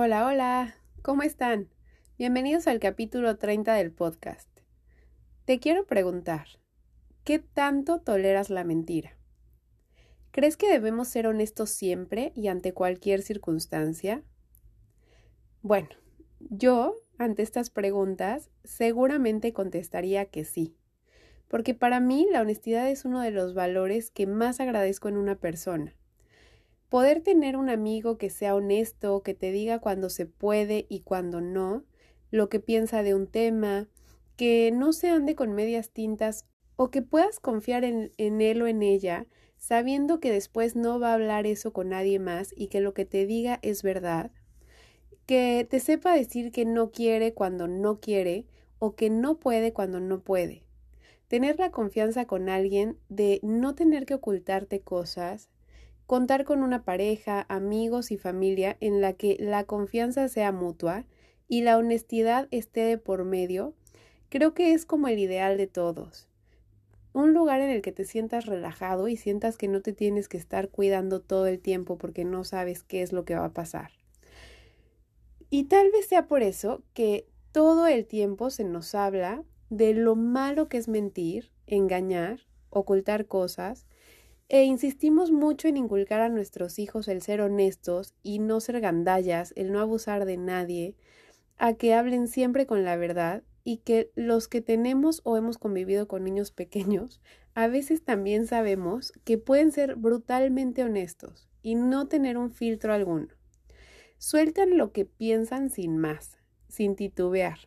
Hola, hola, ¿cómo están? Bienvenidos al capítulo 30 del podcast. Te quiero preguntar, ¿qué tanto toleras la mentira? ¿Crees que debemos ser honestos siempre y ante cualquier circunstancia? Bueno, yo, ante estas preguntas, seguramente contestaría que sí, porque para mí la honestidad es uno de los valores que más agradezco en una persona. Poder tener un amigo que sea honesto, que te diga cuando se puede y cuando no, lo que piensa de un tema, que no se ande con medias tintas o que puedas confiar en, en, él o en ella, sabiendo que después no va a hablar eso con nadie más y que lo que te diga es verdad, que te sepa decir que no quiere cuando no quiere o que no puede cuando no puede. Tener la confianza con alguien de no tener que ocultarte cosas, contar con una pareja, amigos y familia en la que la confianza sea mutua y la honestidad esté de por medio, creo que es como el ideal de todos. Un lugar en el que te sientas relajado y sientas que no te tienes que estar cuidando todo el tiempo porque no sabes qué es lo que va a pasar. Y tal vez sea por eso que todo el tiempo se nos habla de lo malo que es mentir, engañar, ocultar cosas, e insistimos mucho en inculcar a nuestros hijos el ser honestos y no ser gandallas, el no abusar de nadie, a que hablen siempre con la verdad y que los que tenemos o hemos convivido con niños pequeños, a veces también sabemos que pueden ser brutalmente honestos y no tener un filtro alguno. Sueltan lo que piensan sin más, sin titubear.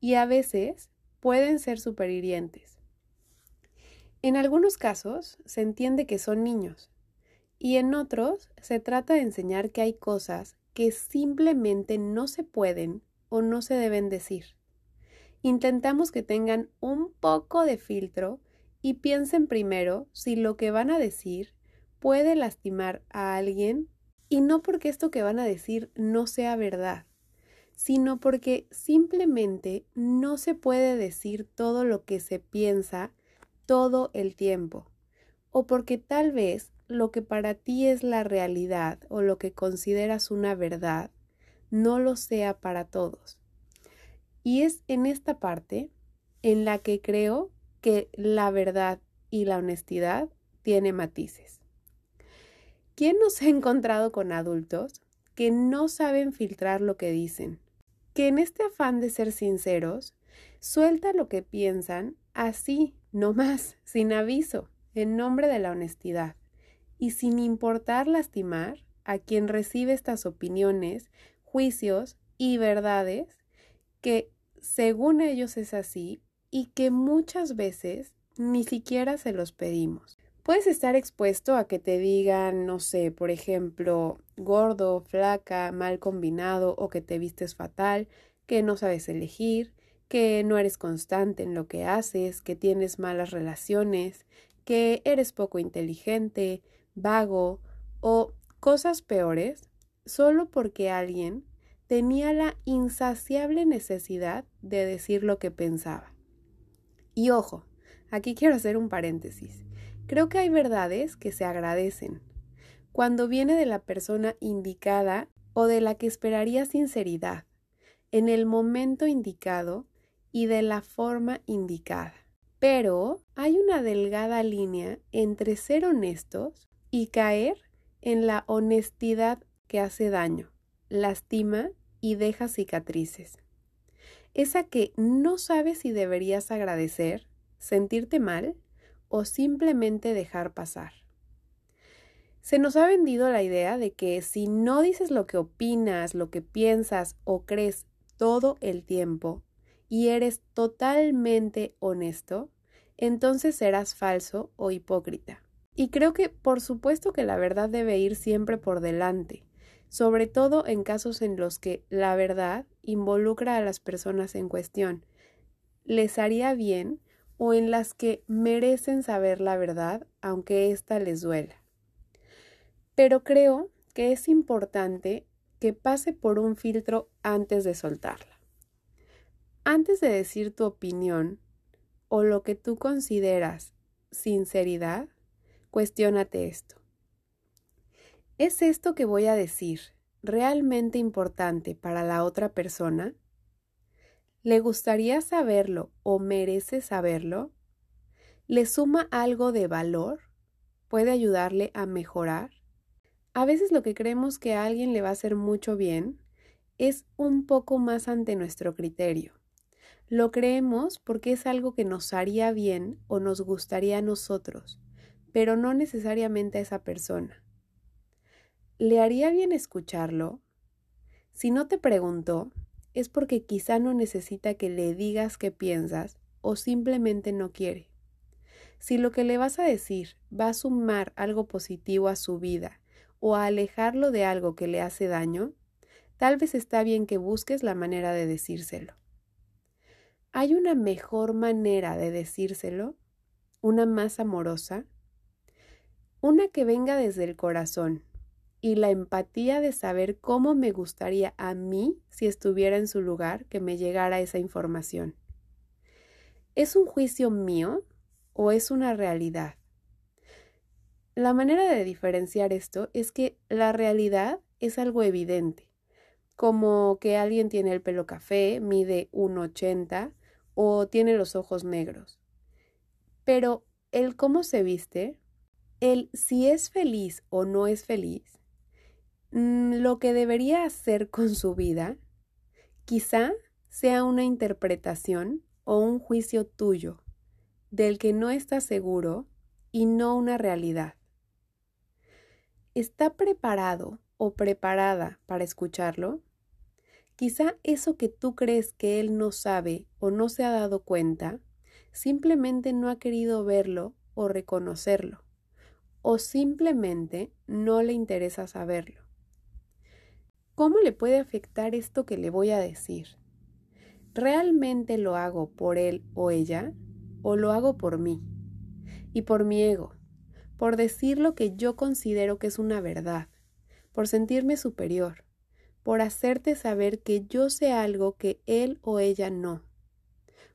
Y a veces pueden ser superhirientes. En algunos casos se entiende que son niños y en otros se trata de enseñar que hay cosas que simplemente no se pueden o no se deben decir. Intentamos que tengan un poco de filtro y piensen primero si lo que van a decir puede lastimar a alguien y no porque esto que van a decir no sea verdad, sino porque simplemente no se puede decir todo lo que se piensa todo el tiempo, o porque tal vez lo que para ti es la realidad o lo que consideras una verdad no lo sea para todos. Y es en esta parte en la que creo que la verdad y la honestidad tiene matices. ¿Quién nos ha encontrado con adultos que no saben filtrar lo que dicen? Que en este afán de ser sinceros, suelta lo que piensan así, no más, sin aviso, en nombre de la honestidad y sin importar lastimar a quien recibe estas opiniones, juicios y verdades que según ellos es así y que muchas veces ni siquiera se los pedimos. Puedes estar expuesto a que te digan, no sé, por ejemplo, gordo, flaca, mal combinado o que te vistes fatal, que no sabes elegir, que no eres constante en lo que haces, que tienes malas relaciones, que eres poco inteligente, vago o cosas peores, solo porque alguien tenía la insaciable necesidad de decir lo que pensaba. Y ojo, aquí quiero hacer un paréntesis. Creo que hay verdades que se agradecen. Cuando viene de la persona indicada o de la que esperaría sinceridad, en el momento indicado y de la forma indicada. Pero hay una delgada línea entre ser honestos y caer en la honestidad que hace daño, lastima y deja cicatrices. Esa que no sabes si deberías agradecer, sentirte mal o simplemente dejar pasar. Se nos ha vendido la idea de que si no dices lo que opinas, lo que piensas o crees todo el tiempo y eres totalmente honesto, entonces serás falso o hipócrita. Y creo que por supuesto que la verdad debe ir siempre por delante, sobre todo en casos en los que la verdad involucra a las personas en cuestión. Les haría bien o en las que merecen saber la verdad aunque ésta les duela. Pero creo que es importante que pase por un filtro antes de soltarla. Antes de decir tu opinión o lo que tú consideras sinceridad, cuestiónate esto. ¿Es esto que voy a decir realmente importante para la otra persona? ¿Le gustaría saberlo o merece saberlo? ¿Le suma algo de valor? ¿Puede ayudarle a mejorar? A veces lo que creemos que a alguien le va a hacer mucho bien es un poco más ante nuestro criterio. Lo creemos porque es algo que nos haría bien o nos gustaría a nosotros, pero no necesariamente a esa persona. ¿Le haría bien escucharlo? Si no te preguntó, es porque quizá no necesita que le digas qué piensas o simplemente no quiere. Si lo que le vas a decir va a sumar algo positivo a su vida o a alejarlo de algo que le hace daño, tal vez está bien que busques la manera de decírselo. ¿Hay una mejor manera de decírselo? ¿Una más amorosa? Una que venga desde el corazón y la empatía de saber cómo me gustaría a mí, si estuviera en su lugar, que me llegara esa información. ¿Es un juicio mío o es una realidad? La manera de diferenciar esto es que la realidad es algo evidente, como que alguien tiene el pelo café, mide 1,80 o tiene los ojos negros. Pero el cómo se viste, el si es feliz o no es feliz, mm, lo que debería hacer con su vida, quizá sea una interpretación o un juicio tuyo del que no estás seguro y no una realidad. ¿Está preparado o preparada para escucharlo? Quizá eso que tú crees que él no sabe o no se ha dado cuenta, simplemente no ha querido verlo o reconocerlo, o simplemente no le interesa saberlo. ¿Cómo le puede afectar esto que le voy a decir? ¿Realmente lo hago por él o ella o lo hago por mí? Y por mi ego, por decir lo que yo considero que es una verdad, por sentirme superior, por hacerte saber que yo sé algo que él o ella no,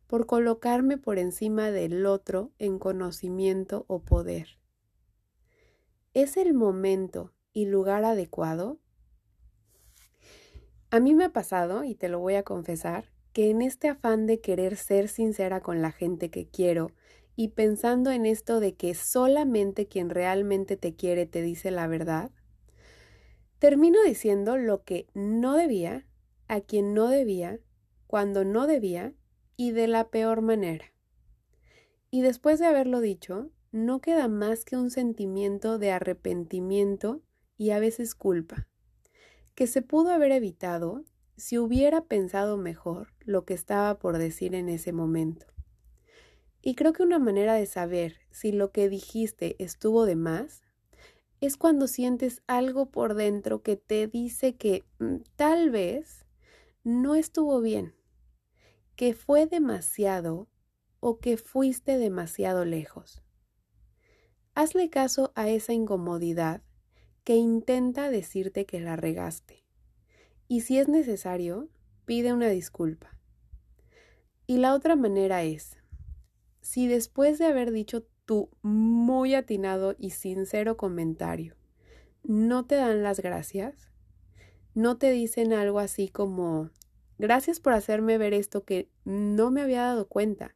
por colocarme por encima del otro en conocimiento o poder. ¿Es el momento y lugar adecuado? A mí me ha pasado, y te lo voy a confesar, que en este afán de querer ser sincera con la gente que quiero y pensando en esto de que solamente quien realmente te quiere te dice la verdad, Termino diciendo lo que no debía, a quien no debía, cuando no debía y de la peor manera. Y después de haberlo dicho, no queda más que un sentimiento de arrepentimiento y a veces culpa, que se pudo haber evitado si hubiera pensado mejor lo que estaba por decir en ese momento. Y creo que una manera de saber si lo que dijiste estuvo de más es cuando sientes algo por dentro que te dice que mm, tal vez no estuvo bien, que fue demasiado o que fuiste demasiado lejos. Hazle caso a esa incomodidad que intenta decirte que la regaste. Y si es necesario, pide una disculpa. Y la otra manera es, si después de haber dicho tu muy atinado y sincero comentario. ¿No te dan las gracias? ¿No te dicen algo así como, gracias por hacerme ver esto que no me había dado cuenta?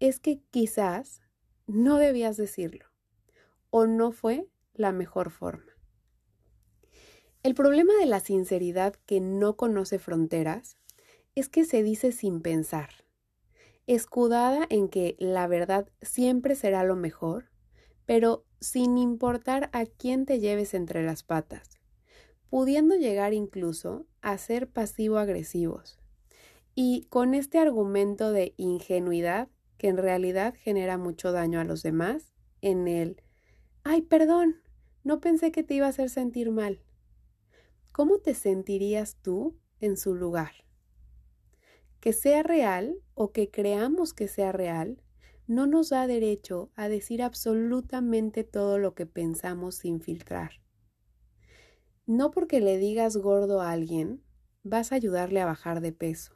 Es que quizás no debías decirlo o no fue la mejor forma. El problema de la sinceridad que no conoce fronteras es que se dice sin pensar escudada en que la verdad siempre será lo mejor, pero sin importar a quién te lleves entre las patas, pudiendo llegar incluso a ser pasivo-agresivos. Y con este argumento de ingenuidad que en realidad genera mucho daño a los demás, en el, ay, perdón, no pensé que te iba a hacer sentir mal. ¿Cómo te sentirías tú en su lugar? Que sea real o que creamos que sea real no nos da derecho a decir absolutamente todo lo que pensamos sin filtrar. No porque le digas gordo a alguien vas a ayudarle a bajar de peso,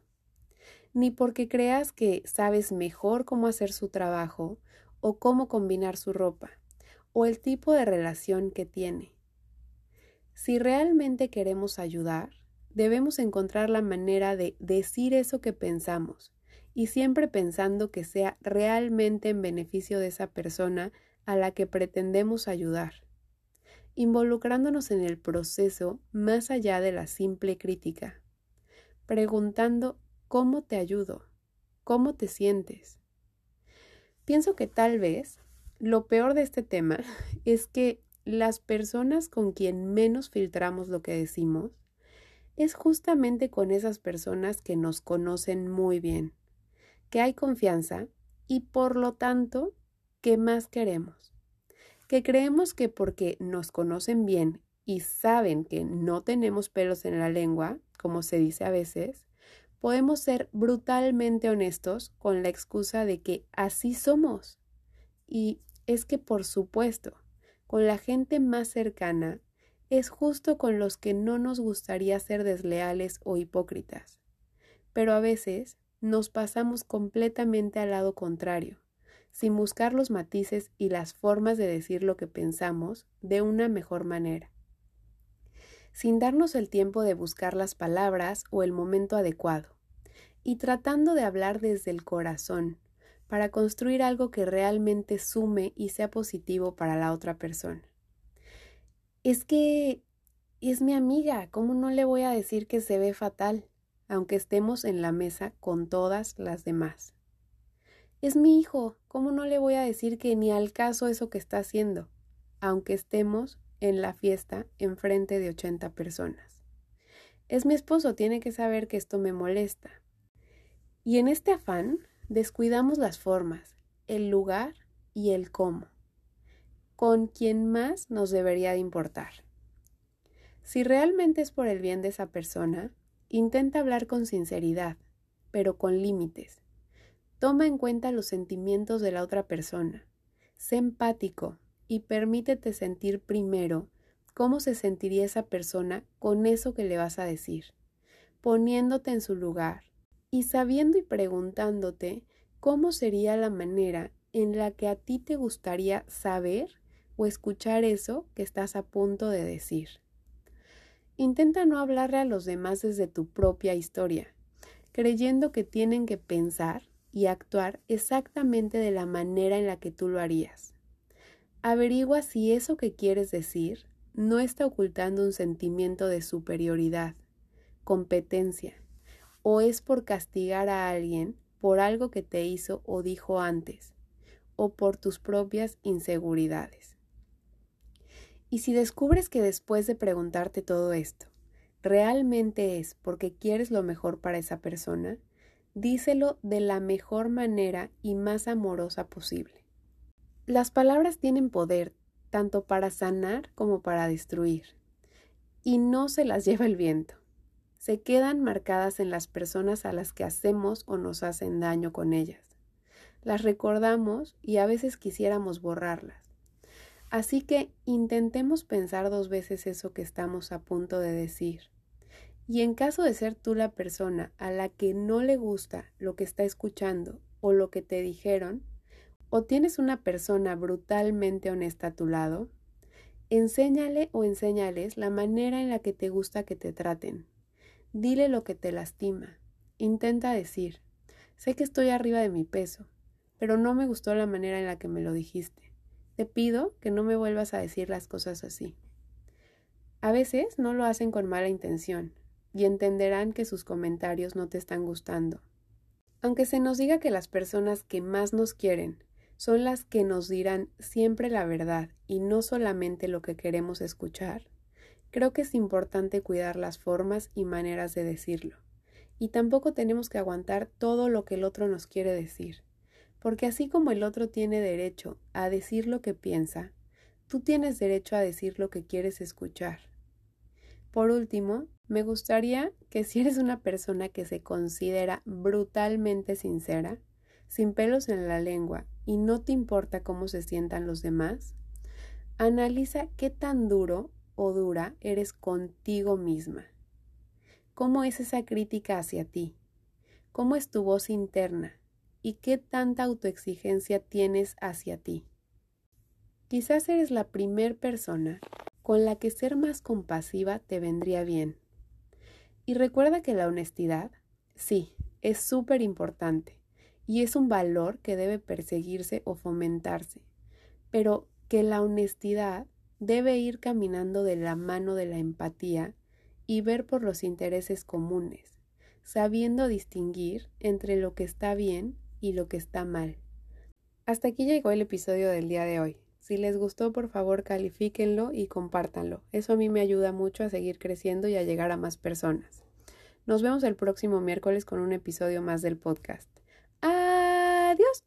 ni porque creas que sabes mejor cómo hacer su trabajo o cómo combinar su ropa, o el tipo de relación que tiene. Si realmente queremos ayudar, debemos encontrar la manera de decir eso que pensamos y siempre pensando que sea realmente en beneficio de esa persona a la que pretendemos ayudar, involucrándonos en el proceso más allá de la simple crítica, preguntando ¿cómo te ayudo? ¿Cómo te sientes? Pienso que tal vez lo peor de este tema es que las personas con quien menos filtramos lo que decimos es justamente con esas personas que nos conocen muy bien, que hay confianza y por lo tanto que más queremos, que creemos que porque nos conocen bien y saben que no tenemos pelos en la lengua, como se dice a veces, podemos ser brutalmente honestos con la excusa de que así somos. Y es que, por supuesto, con la gente más cercana es justo con los que no nos gustaría ser desleales o hipócritas. Pero a veces nos pasamos completamente al lado contrario, sin buscar los matices y las formas de decir lo que pensamos de una mejor manera. Sin darnos el tiempo de buscar las palabras o el momento adecuado, y tratando de hablar desde el corazón, para construir algo que realmente sume y sea positivo para la otra persona es que es mi amiga, ¿cómo no le voy a decir que se ve fatal, aunque estemos en la mesa con todas las demás? Es mi hijo, ¿cómo no le voy a decir que ni al caso eso que está haciendo, aunque estemos en la fiesta en frente de 80 personas? Es mi esposo, tiene que saber que esto me molesta. Y en este afán descuidamos las formas, el lugar y el cómo con quien más nos debería de importar. Si realmente es por el bien de esa persona, intenta hablar con sinceridad, pero con límites. Toma en cuenta los sentimientos de la otra persona. Sé empático y permítete sentir primero cómo se sentiría esa persona con eso que le vas a decir, poniéndote en su lugar y sabiendo y preguntándote cómo sería la manera en la que a ti te gustaría saber o escuchar eso que estás a punto de decir. Intenta no hablarle a los demás desde tu propia historia, creyendo que tienen que pensar y actuar exactamente de la manera en la que tú lo harías. Averigua si eso que quieres decir no está ocultando un sentimiento de superioridad, competencia, o es por castigar a alguien por algo que te hizo o dijo antes, o por tus propias inseguridades. Y si descubres que después de preguntarte todo esto, realmente es porque quieres lo mejor para esa persona, díselo de la mejor manera y más amorosa posible. Las palabras tienen poder tanto para sanar como para destruir, y no se las lleva el viento. Se quedan marcadas en las personas a las que hacemos o nos hacen daño con ellas. Las recordamos y a veces quisiéramos borrarlas Así que intentemos pensar dos veces eso que estamos a punto de decir. Y en caso de ser tú la persona a la que no le gusta lo que está escuchando o lo que te dijeron, o tienes una persona brutalmente honesta a tu lado, enséñale o enséñales la manera en la que te gusta que te traten. Dile lo que te lastima. Intenta decir, sé que estoy arriba de mi peso, pero no me gustó la manera en la que me lo dijiste. Te pido que no me vuelvas a decir las cosas así. A veces no lo hacen con mala intención y entenderán que sus comentarios no te están gustando. Aunque se nos diga que las personas que más nos quieren son las que nos dirán siempre la verdad y no solamente lo que queremos escuchar, creo que es importante cuidar las formas y maneras de decirlo. Y tampoco tenemos que aguantar todo lo que el otro nos quiere decir porque así como el otro tiene derecho a decir lo que piensa, tú tienes derecho a decir lo que quieres escuchar. Por último, me gustaría que si eres una persona que se considera brutalmente sincera, sin pelos en la lengua y no te importa cómo se sientan los demás, analiza qué tan duro o dura eres contigo misma. ¿Cómo es esa crítica hacia ti? ¿Cómo es tu voz interna? Y qué tanta autoexigencia tienes hacia ti. Quizás eres la primer persona con la que ser más compasiva te vendría bien. Y recuerda que la honestidad, sí, es súper importante y es un valor que debe perseguirse o fomentarse, pero que la honestidad debe ir caminando de la mano de la empatía y ver por los intereses comunes, sabiendo distinguir entre lo que está bien y lo que está mal. Hasta aquí llegó el episodio del día de hoy. Si les gustó, por favor, califíquenlo y compártanlo. Eso a mí me ayuda mucho a seguir creciendo y a llegar a más personas. Nos vemos el próximo miércoles con un episodio más del podcast.